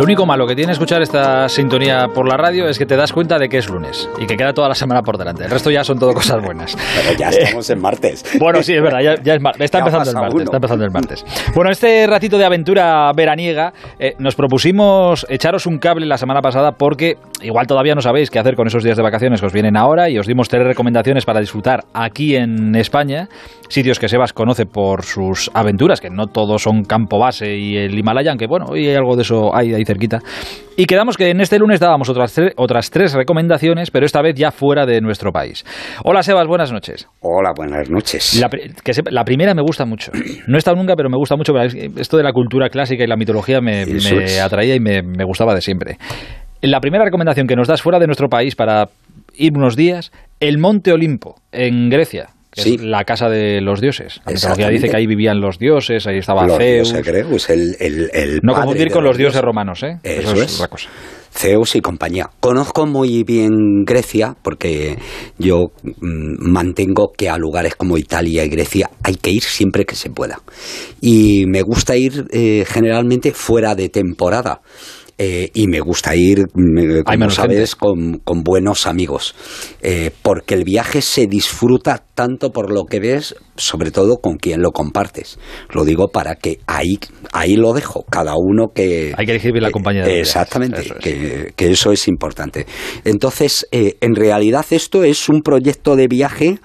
Lo único malo que tiene escuchar esta sintonía por la radio es que te das cuenta de que es lunes y que queda toda la semana por delante. El resto ya son todo cosas buenas. Pero ya estamos en martes. Bueno, sí, es verdad, ya, es Está, empezando el martes, está empezando el martes. Bueno, este ratito de aventura veraniega eh, nos propusimos echaros un cable la semana pasada porque igual todavía no sabéis qué hacer con esos días de vacaciones que os vienen ahora y os dimos tres recomendaciones para disfrutar aquí en España, sitios que Sebas conoce por sus aventuras, que no todos son campo base y el Himalaya, aunque bueno, hoy hay algo de eso ahí, ahí cerquita. Y quedamos que en este lunes dábamos otras, otras tres recomendaciones, pero esta vez ya fuera de nuestro país. Hola Sebas, buenas noches. Hola, buenas noches. La, que la primera me gusta mucho. No he estado nunca, pero me gusta mucho. Esto de la cultura clásica y la mitología me, atraía y me, me gustaba de siempre. La primera recomendación que nos das fuera de nuestro país para ir unos días, el Monte Olimpo, en Grecia que es la casa de los dioses. La mitología dice que ahí vivían los dioses, ahí estaba Zeus. no confundir con los dioses, romanos, ¿eh? Eso, es, otra cosa. Zeus y compañía. Conozco muy bien Grecia porque yo mm, mantengo que a lugares como Italia y Grecia hay que ir siempre que se pueda. Y me gusta ir eh, generalmente fuera de temporada eh, y me gusta ir, como sabes, con, buenos amigos, eh, porque el viaje se disfruta tanto por lo que ves, sobre todo con quien lo compartes. Lo digo para que ahí, ahí lo dejo, cada uno que... Hay que elegir la compañía. De exactamente, Que, que, eso es importante. Entonces, eh, en realidad esto es un proyecto de viaje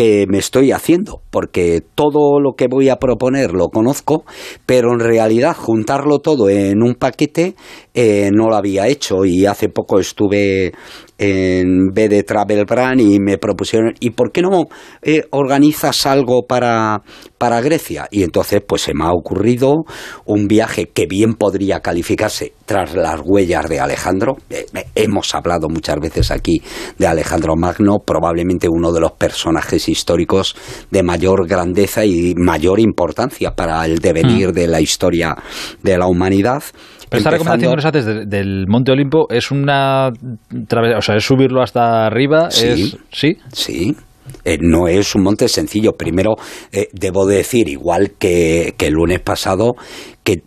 que me estoy haciendo, porque todo lo que voy a proponer lo conozco, pero en realidad juntarlo todo en un paquete eh, no lo había hecho. Y hace poco estuve en BD Travel Brand y me propusieron, ¿y por qué no eh, organizas algo para, para Grecia? Y entonces pues se me ha ocurrido un viaje que bien podría calificarse tras las huellas de Alejandro. Eh, hemos hablado muchas veces aquí de Alejandro Magno, probablemente uno de los personajes históricos de mayor grandeza y mayor importancia para el devenir mm. de la historia de la humanidad. Pero esta recomendación que nos haces del Monte Olimpo es una. O sea, es subirlo hasta arriba. Sí. sí. Sí. Eh, no es un monte sencillo. Primero, eh, debo decir, igual que, que, el lunes pasado, que,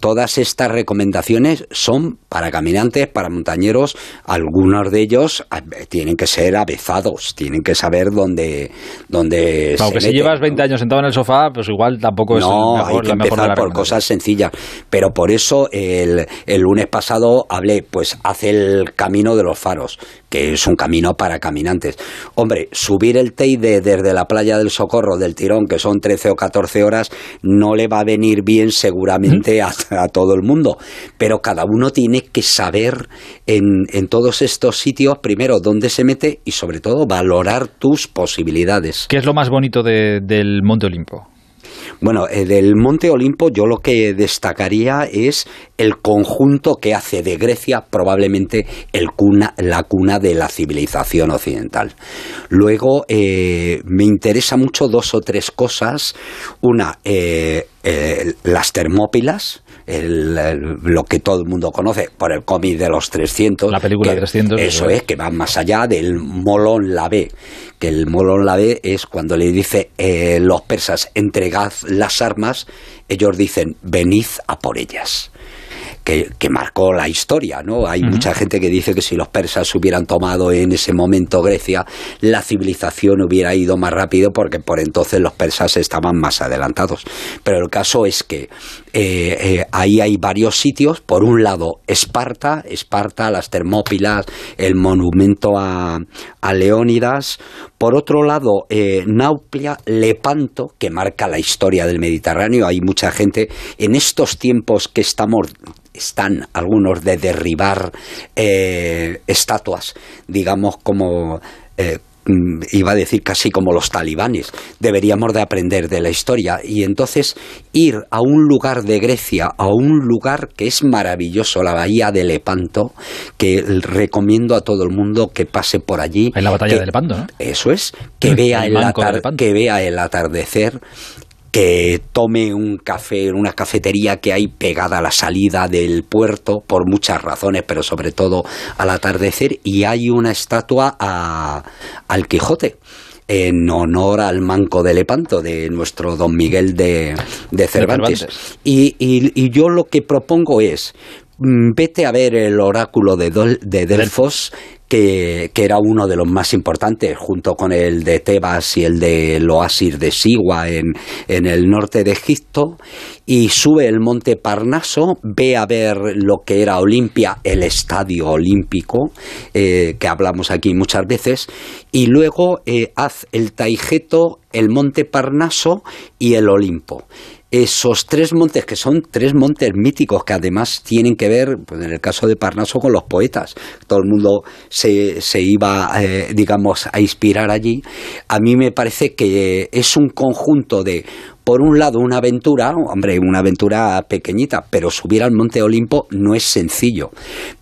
todas estas recomendaciones son para caminantes, para montañeros, algunos de ellos tienen que ser avezados, tienen que saber dónde, dónde Aunque si llevas 20 años sentado en el sofá, pues igual tampoco es no, hay que empezar por cosas sencillas. Pero por eso el, el lunes pasado hablé, pues hace el camino de los faros, que es un camino para caminantes. Hombre, subir el Teide desde la playa del Socorro del Tirón, que son 13 o 14 horas, no le va a venir bien seguramente a, todo el mundo, pero cada uno tiene que saber en, en todos estos sitios, primero, dónde se mete y sobre todo valorar tus posibilidades. ¿Qué es lo más bonito del Monte Olimpo? Bueno, eh, del Monte Olimpo yo lo que destacaría es el conjunto que hace de Grecia probablemente el cuna, la cuna de la civilización occidental. Luego eh, me interesa mucho dos o tres cosas. Una, eh, las Termópilas, lo que todo el mundo conoce por el cómic de los 300. La película de 300. Eso es, que va más allá del Molón Lavé, que el Molón Lavé es cuando le dice eh, los persas entregad las armas, ellos dicen venid a por ellas que, marcó la historia, ¿no? Hay mucha gente que dice que si los persas hubieran tomado en ese momento Grecia, la civilización hubiera ido más rápido porque por entonces los persas estaban más adelantados. Pero el caso es que eh, eh, ahí hay varios sitios. Por un lado, Esparta, Esparta, las Termópilas, el monumento a, Leónidas. Por otro lado, eh, Nauplia, Lepanto, que marca la historia del Mediterráneo. Hay mucha gente en estos tiempos que estamos están algunos de derribar eh, estatuas, digamos como eh, mm, iba a decir casi como los talibanes, deberíamos de aprender de la historia y entonces ir a un lugar de Grecia, a un lugar que es maravilloso, la bahía de Lepanto, que recomiendo a todo el mundo que pase por allí. En la batalla de Lepanto, ¿no? Eso es, que, vea el, que vea el atardecer que tome un café en una cafetería que hay pegada a la salida del puerto por muchas razones, pero sobre todo al atardecer y hay una estatua a, al Quijote en honor al manco de Lepanto de nuestro don Miguel de, Cervantes. Y, y yo lo que propongo es mm, vete a ver el oráculo de, de Delfos que, era uno de los más importantes, junto con el de Tebas y el de Loasir de Sigua en, en el norte de Egipto, y sube el monte Parnaso, ve a ver lo que era Olimpia, el estadio olímpico, eh, que hablamos aquí muchas veces, y luego eh, haz el Taigeto, el monte Parnaso y el Olimpo esos tres montes, que son tres montes míticos, que además tienen que ver, pues en el caso de Parnaso, con los poetas. Todo el mundo se, se iba, eh, digamos, a inspirar allí. A mí me parece que es un conjunto de por un lado, una aventura, hombre, una aventura pequeñita, pero subir al Monte Olimpo no es sencillo.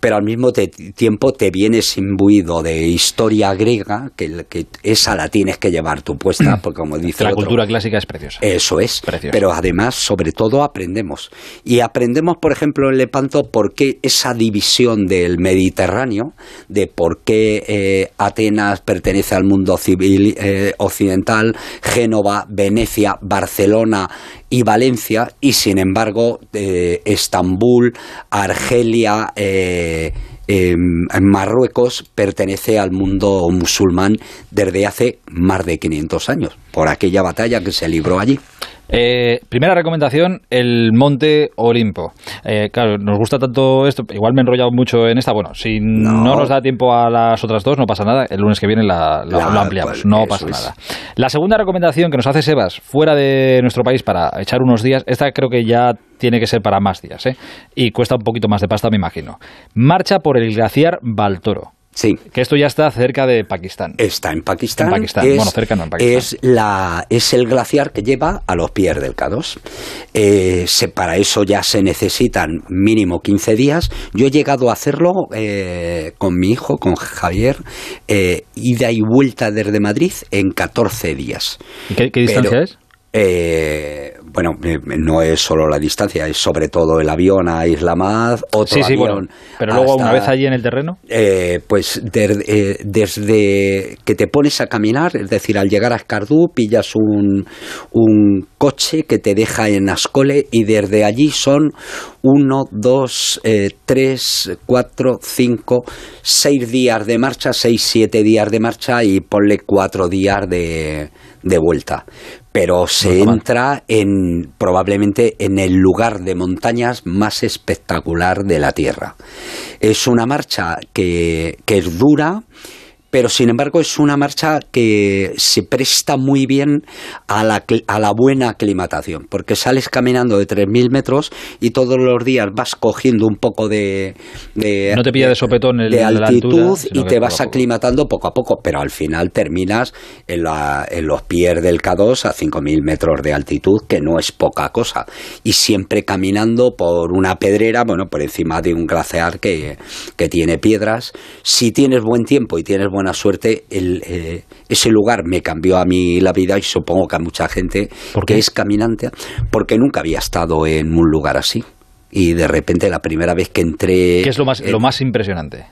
Pero al mismo tiempo te vienes imbuido de historia griega, que, esa la tienes que llevar tu puesta, porque como dice. La cultura clásica es preciosa. Eso es. Pero además, sobre todo, aprendemos. Y aprendemos, por ejemplo, en Lepanto, por qué esa división del Mediterráneo, de por qué eh, Atenas pertenece al mundo civil eh, occidental, Génova, Venecia, Barcelona y Valencia, y sin embargo eh, Estambul, Argelia, eh, em, Marruecos pertenece al mundo musulmán desde hace más de 500 años, por aquella batalla que se libró allí. Eh, primera recomendación, el Monte Olimpo. Eh, claro, nos gusta tanto esto, igual me he enrollado mucho en esta. Bueno, si no, nos da tiempo a las otras dos, no pasa nada. El lunes que viene la, lo ampliamos, no pasa nada. La segunda recomendación que nos hace Sebas fuera de nuestro país para echar unos días, esta creo que ya tiene que ser para más días, ¿eh? Y cuesta un poquito más de pasta, me imagino. Marcha por el glaciar Baltoro. Sí. Que esto ya está cerca de Pakistán. Está en Pakistán. En Pakistán, bueno, cerca no, en Pakistán. Es, la, es el glaciar que lleva a los pies del K2. Eh, para eso ya se necesitan mínimo 15 días. Yo he llegado a hacerlo eh, con mi hijo, con Javier, eh, ida y vuelta desde Madrid en 14 días. ¿Y qué, distancia es? Eh, bueno, eh, no es solo la distancia, es sobre todo el avión a Islamad, otro sí, sí, avión. Pero luego, una vez allí en el terreno. Eh, pues desde que te pones a caminar, es decir, al llegar a Escardú, pillas un, un coche que te deja en Ascole y desde allí son uno, dos, tres, cuatro, cinco, seis días de marcha, seis, siete días de marcha y ponle cuatro días de, de vuelta pero se entra en probablemente en el lugar de montañas más espectacular de la Tierra. Es una marcha que, que es dura, pero sin embargo es una marcha que se presta muy bien a la, a la buena aclimatación, porque sales caminando de 3.000 metros y todos los días vas cogiendo un poco de... no te pilla de sopetón el, de altitud y te vas aclimatando poco a poco, pero al final terminas en, la, en los pies del K2 a 5.000 metros de altitud, que no es poca cosa, y siempre caminando por una pedrera, bueno, por encima de un glaciar que, que tiene piedras. Si tienes buen tiempo y tienes buena suerte, el, eh, ese lugar me cambió a mí la vida y supongo que a mucha gente que es caminante, porque nunca había estado en un lugar así. Y de repente la primera vez que entré... ¿Qué es lo más, lo más impresionante?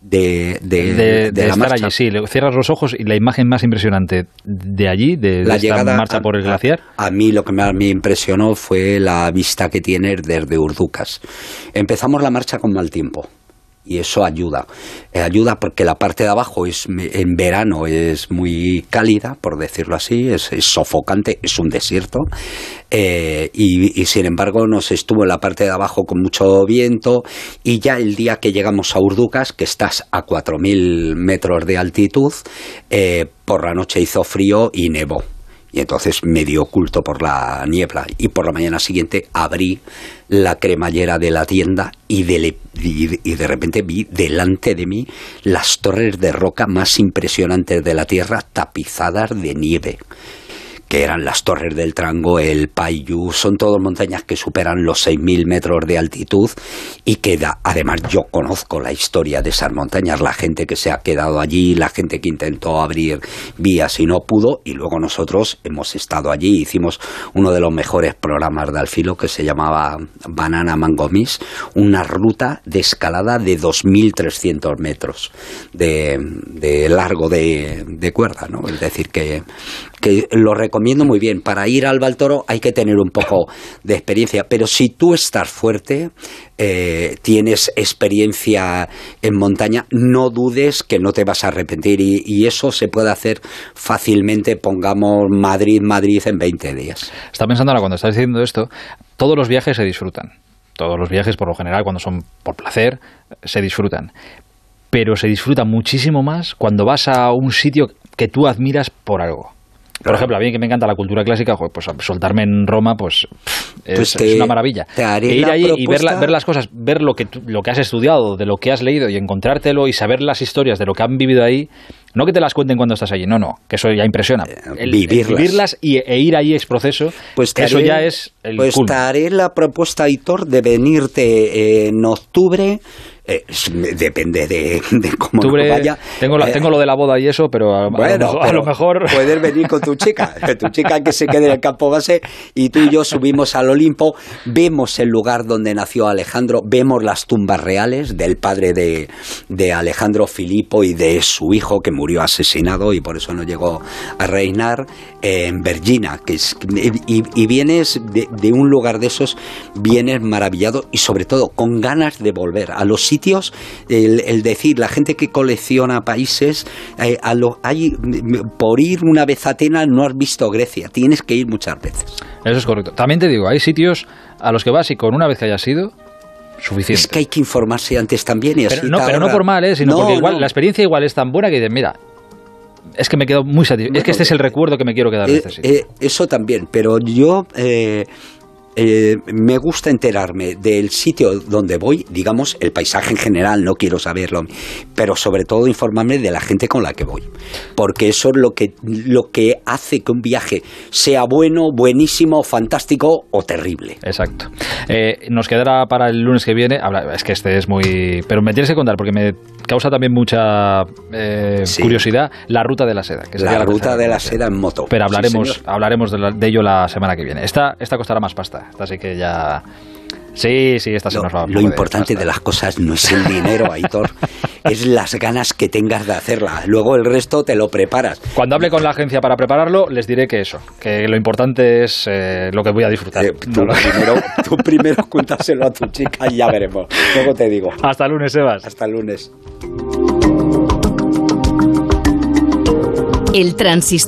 De, de, la estar allí, sí, cierras los ojos y la imagen más impresionante de allí, de, la esta marcha por el glaciar. A, mí lo que más me impresionó fue la vista que tiene desde Urducas. Empezamos la marcha con mal tiempo y eso ayuda. Eh, ayuda porque la parte de abajo es en verano es muy cálida, por decirlo así, es, sofocante, es un desierto. Eh, y, sin embargo nos estuvo en la parte de abajo con mucho viento y ya el día que llegamos a Urducas, que estás a 4.000 metros de altitud, eh, por la noche hizo frío y nevó y entonces medio oculto por la niebla. Y por la mañana siguiente abrí la cremallera de la tienda y de, y de, repente vi delante de mí las torres de roca más impresionantes de la tierra tapizadas de nieve que eran las Torres del Trango, el Payu, son todas montañas que superan los 6.000 metros de altitud y que además yo conozco la historia de esas montañas, la gente que se ha quedado allí, la gente que intentó abrir vías y no pudo y luego nosotros hemos estado allí, hicimos uno de los mejores programas de Alfilo que se llamaba Banana Mangomis, una ruta de escalada de 2.300 metros de, largo de, cuerda, ¿no? Es decir, que, que lo reconozco recomiendo muy bien. Para ir al Baltoro hay que tener un poco de experiencia, pero si tú estás fuerte, eh, tienes experiencia en montaña, no dudes que no te vas a arrepentir y, y, eso se puede hacer fácilmente, pongamos Madrid, Madrid en 20 días. Está pensando ahora cuando estás diciendo esto, todos los viajes se disfrutan. Todos los viajes, por lo general, cuando son por placer, se disfrutan. Pero se disfruta muchísimo más cuando vas a un sitio que tú admiras por algo. Por ejemplo, a mí que me encanta la cultura clásica, pues soltarme en Roma, pues, es, pues es, una maravilla. e ir allí y ver, la, ver, las cosas, ver lo que, lo que has estudiado, de lo que has leído y encontrártelo y saber las historias de lo que han vivido ahí, no que te las cuenten cuando estás allí, no, no, que eso ya impresiona. El, vivirlas. El vivirlas y, e ir allí es proceso, pues eso ya es el Pues te haré la propuesta, Hitor, de venirte en octubre eh, depende de, de cómo vaya. Tengo, la, Eh, tengo lo de la boda y eso, pero a, bueno, a, lo, a lo mejor... Puedes venir con tu chica, tu chica que se quede en el campo base y tú y yo subimos al Olimpo, vemos el lugar donde nació Alejandro, vemos las tumbas reales del padre de, de Alejandro Filipo y de su hijo que murió asesinado y por eso no llegó a reinar en Vergina. Que es, y, y vienes de, de un lugar de esos, vienes maravillado y sobre todo con ganas de volver a los sitios sitios, el, el, decir, la gente que colecciona países, eh, a lo, hay, por ir una vez a Atenas no has visto Grecia, tienes que ir muchas veces. Eso es correcto. También te digo, hay sitios a los que vas y con una vez que hayas ido, suficiente. Es que hay que informarse antes también y así pero, no, pero no por mal, ¿eh? sino no, porque igual no. la experiencia igual es tan buena que dices, mira, es que me quedo muy satisfecho. Bueno, es que este es el recuerdo que me quiero quedar eh, de este. Eh, eso también, pero yo eh, me gusta enterarme del sitio donde voy, digamos, el paisaje en general, no quiero saberlo, pero sobre todo informarme de la gente con la que voy, porque eso es lo que, lo que hace que un viaje sea bueno, buenísimo, fantástico o terrible. Exacto. Eh, nos quedará para el lunes que viene, es que este es muy... Pero me tienes que contar, porque me causa también mucha eh, sí. curiosidad, la ruta de la seda. Que la, la ruta de la seda en moto. Pero hablaremos, sí, hablaremos de, la, de, ello la semana que viene. Esta, esta costará más pasta. Así que ya. Sí, sí, esta se lo, nos va Lo importante de, de, las cosas no es el dinero, Aitor, es las ganas que tengas de hacerla. Luego el resto te lo preparas. Cuando hable con la agencia para prepararlo, les diré que eso, que lo importante es eh, lo que voy a disfrutar. Eh, tú, no primero, tú primero cuéntaselo a tu chica y ya veremos. Luego te digo. Hasta lunes, Sebas. Hasta lunes. El transistor.